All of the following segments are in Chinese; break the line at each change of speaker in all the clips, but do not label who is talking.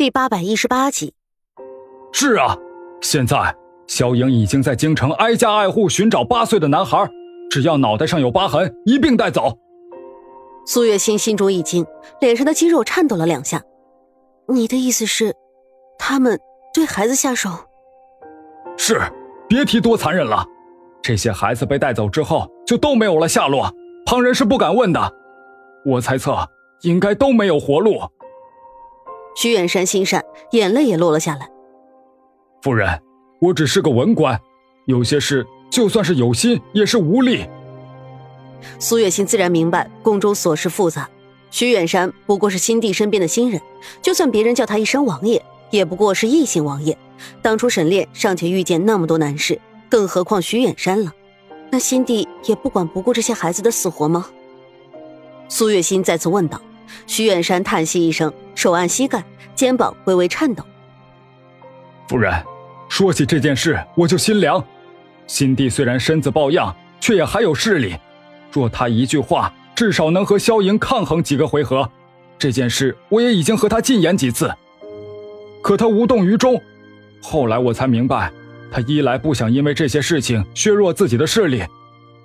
第八百一十八集。
是啊，现在萧莹已经在京城挨家挨户寻找八岁的男孩，只要脑袋上有疤痕，一并带走。
苏月心心中一惊，脸上的肌肉颤抖了两下。你的意思是，他们对孩子下手？
是，别提多残忍了。这些孩子被带走之后，就都没有了下落，旁人是不敢问的。我猜测，应该都没有活路。
徐远山心善，眼泪也落了下来。
夫人，我只是个文官，有些事就算是有心也是无力。
苏月心自然明白宫中琐事复杂，徐远山不过是新帝身边的新人，就算别人叫他一声王爷，也不过是异姓王爷。当初沈炼尚且遇见那么多难事，更何况徐远山了？那新帝也不管不顾这些孩子的死活吗？苏月心再次问道。徐远山叹息一声，手按膝盖，肩膀微微颤抖。
夫人，说起这件事，我就心凉。新帝虽然身子抱恙，却也还有势力。若他一句话，至少能和萧莹抗衡几个回合。这件事，我也已经和他进言几次，可他无动于衷。后来我才明白，他一来不想因为这些事情削弱自己的势力，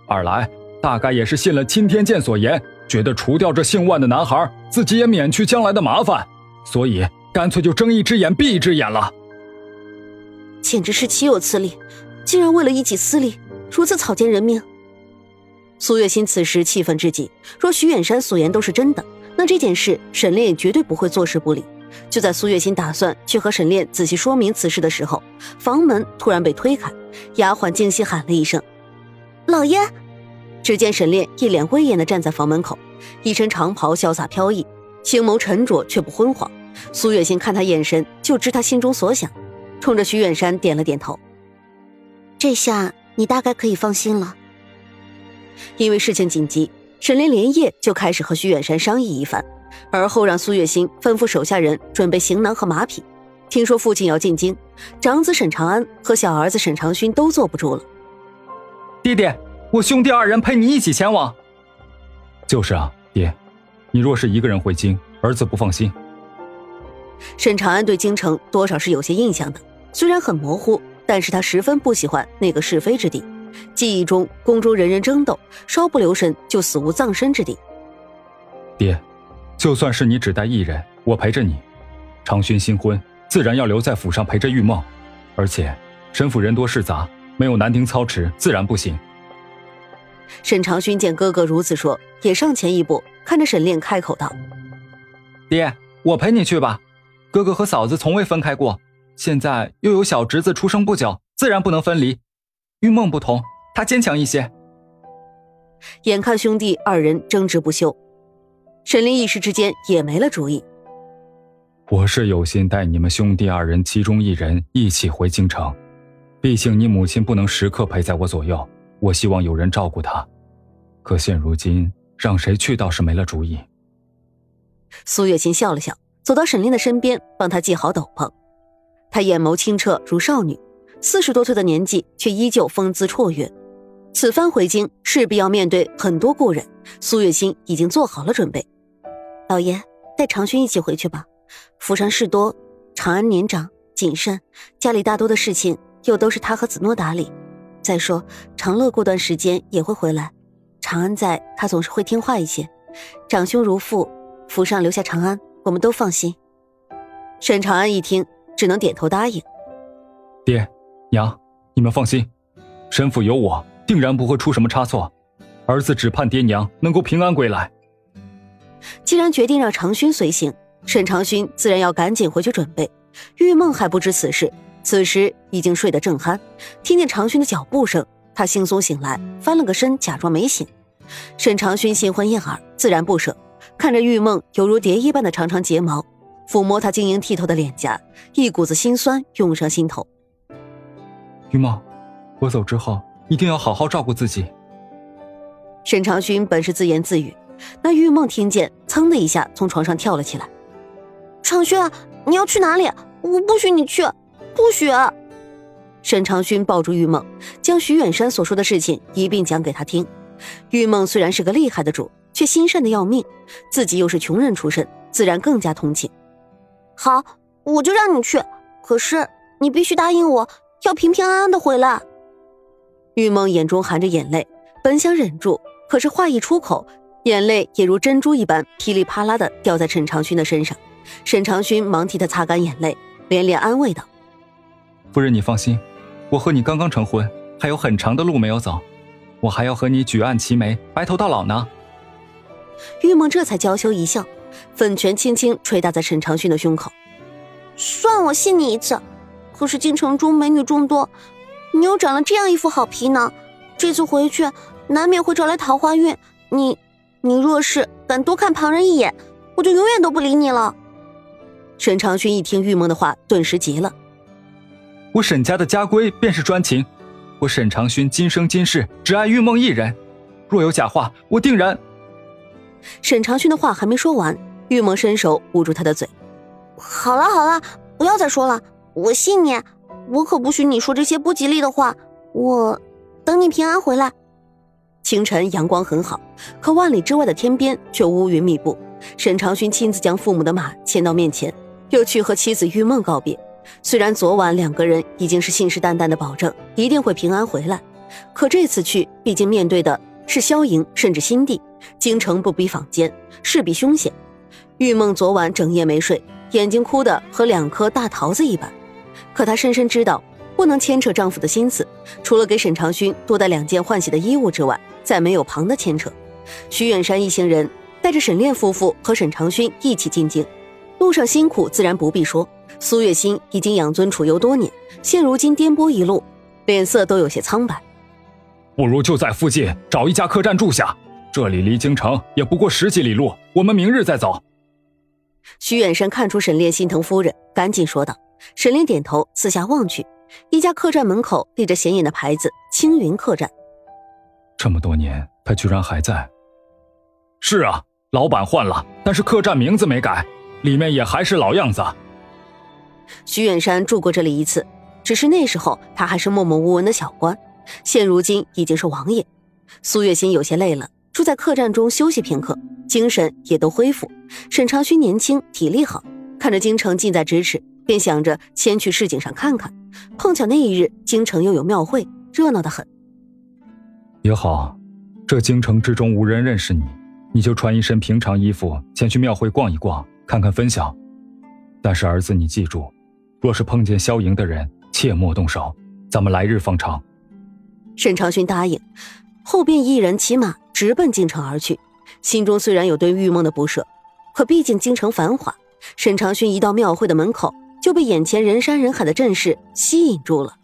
二来大概也是信了钦天监所言。觉得除掉这姓万的男孩，自己也免去将来的麻烦，所以干脆就睁一只眼闭一只眼了。
简直是岂有此理！竟然为了一己私利，如此草菅人命。苏月心此时气愤至极。若徐远山所言都是真的，那这件事沈炼也绝对不会坐视不理。就在苏月心打算去和沈炼仔细说明此事的时候，房门突然被推开，丫鬟惊喜喊了一声：“老爷！”只见沈炼一脸威严的站在房门口，一身长袍潇洒飘逸，星眸沉着却不昏黄。苏月心看他眼神，就知他心中所想，冲着徐远山点了点头。这下你大概可以放心了。因为事情紧急，沈炼连夜就开始和徐远山商议一番，而后让苏月心吩咐手下人准备行囊和马匹。听说父亲要进京，长子沈长安和小儿子沈长勋都坐不住了。
弟弟。我兄弟二人陪你一起前往。
就是啊，爹，你若是一个人回京，儿子不放心。
沈长安对京城多少是有些印象的，虽然很模糊，但是他十分不喜欢那个是非之地。记忆中，宫中人人争斗，稍不留神就死无葬身之地。
爹，就算是你只带一人，我陪着你。长勋新婚，自然要留在府上陪着玉梦，而且沈府人多势杂，没有男丁操持，自然不行。
沈长勋见哥哥如此说，也上前一步，看着沈炼开口道：“
爹，我陪你去吧。哥哥和嫂子从未分开过，现在又有小侄子出生不久，自然不能分离。玉梦不同，她坚强一些。”
眼看兄弟二人争执不休，沈炼一时之间也没了主意。
我是有心带你们兄弟二人其中一人一起回京城，毕竟你母亲不能时刻陪在我左右。我希望有人照顾他，可现如今让谁去倒是没了主意。
苏月心笑了笑，走到沈炼的身边，帮他系好斗篷。他眼眸清澈如少女，四十多岁的年纪却依旧风姿绰约。此番回京势必要面对很多故人，苏月心已经做好了准备。老爷带长勋一起回去吧，府上事多，长安年长谨慎，家里大多的事情又都是他和子诺打理。再说，长乐过段时间也会回来，长安在，他总是会听话一些。长兄如父，府上留下长安，我们都放心。沈长安一听，只能点头答应。
爹娘，你们放心，沈府有我，定然不会出什么差错。儿子只盼爹娘能够平安归来。
既然决定让长勋随行，沈长勋自然要赶紧回去准备。玉梦还不知此事。此时已经睡得正酣，听见长勋的脚步声，他惺忪醒来，翻了个身，假装没醒。沈长勋新婚燕尔，自然不舍，看着玉梦犹如蝶一般的长长睫毛，抚摸她晶莹剔透的脸颊，一股子心酸涌上心头。
玉梦，我走之后一定要好好照顾自己。
沈长勋本是自言自语，那玉梦听见，噌的一下从床上跳了起来。
长勋，你要去哪里？我不许你去。不许！
沈长勋抱住玉梦，将徐远山所说的事情一并讲给他听。玉梦虽然是个厉害的主，却心善的要命，自己又是穷人出身，自然更加同情。
好，我就让你去。可是你必须答应我，要平平安安的回来。
玉梦眼中含着眼泪，本想忍住，可是话一出口，眼泪也如珍珠一般噼里啪啦的掉在沈长勋的身上。沈长勋忙替他擦干眼泪，连连安慰道：“
夫人，你放心，我和你刚刚成婚，还有很长的路没有走，我还要和你举案齐眉，白头到老呢。”
玉梦这才娇羞一笑，粉拳轻轻捶打在沈长勋的胸口：“
算我信你一次，可是京城中美女众多。”你又长了这样一副好皮囊，这次回去难免会招来桃花运。你，你若是敢多看旁人一眼，我就永远都不理你了。
沈长勋一听玉梦的话，顿时急了。
我沈家的家规便是专情，我沈长勋今生今世只爱玉梦一人，若有假话，我定然……
沈长勋的话还没说完，玉梦伸手捂住他的嘴。
好了好了，不要再说了，我信你。我可不许你说这些不吉利的话。我等你平安回来。
清晨阳光很好，可万里之外的天边却乌云密布。沈长勋亲自将父母的马牵到面前，又去和妻子玉梦告别。虽然昨晚两个人已经是信誓旦旦的保证一定会平安回来，可这次去毕竟面对的是萧莹，甚至新帝。京城不比坊间，势必凶险。玉梦昨晚整夜没睡，眼睛哭得和两颗大桃子一般。可她深深知道，不能牵扯丈夫的心思，除了给沈长勋多带两件换洗的衣物之外，再没有旁的牵扯。徐远山一行人带着沈炼夫妇和沈长勋一起进京，路上辛苦自然不必说。苏月心已经养尊处优多年，现如今颠簸一路，脸色都有些苍白。
不如就在附近找一家客栈住下，这里离京城也不过十几里路，我们明日再走。
徐远山看出沈炼心疼夫人，赶紧说道。沈炼点头，四下望去，一家客栈门口立着显眼的牌子“青云客栈”。
这么多年，他居然还在。是啊，老板换了，但是客栈名字没改，里面也还是老样子。
徐远山住过这里一次，只是那时候他还是默默无闻的小官，现如今已经是王爷。苏月心有些累了，住在客栈中休息片刻，精神也都恢复。沈长勋年轻，体力好，看着京城近在咫尺。便想着先去市井上看看，碰巧那一日京城又有庙会，热闹的很。
也好，这京城之中无人认识你，你就穿一身平常衣服前去庙会逛一逛，看看分晓。但是儿子，你记住，若是碰见萧莹的人，切莫动手。咱们来日方长。
沈长勋答应，后便一人骑马直奔京城而去，心中虽然有对玉梦的不舍，可毕竟京城繁华，沈长勋一到庙会的门口。就被眼前人山人海的阵势吸引住了。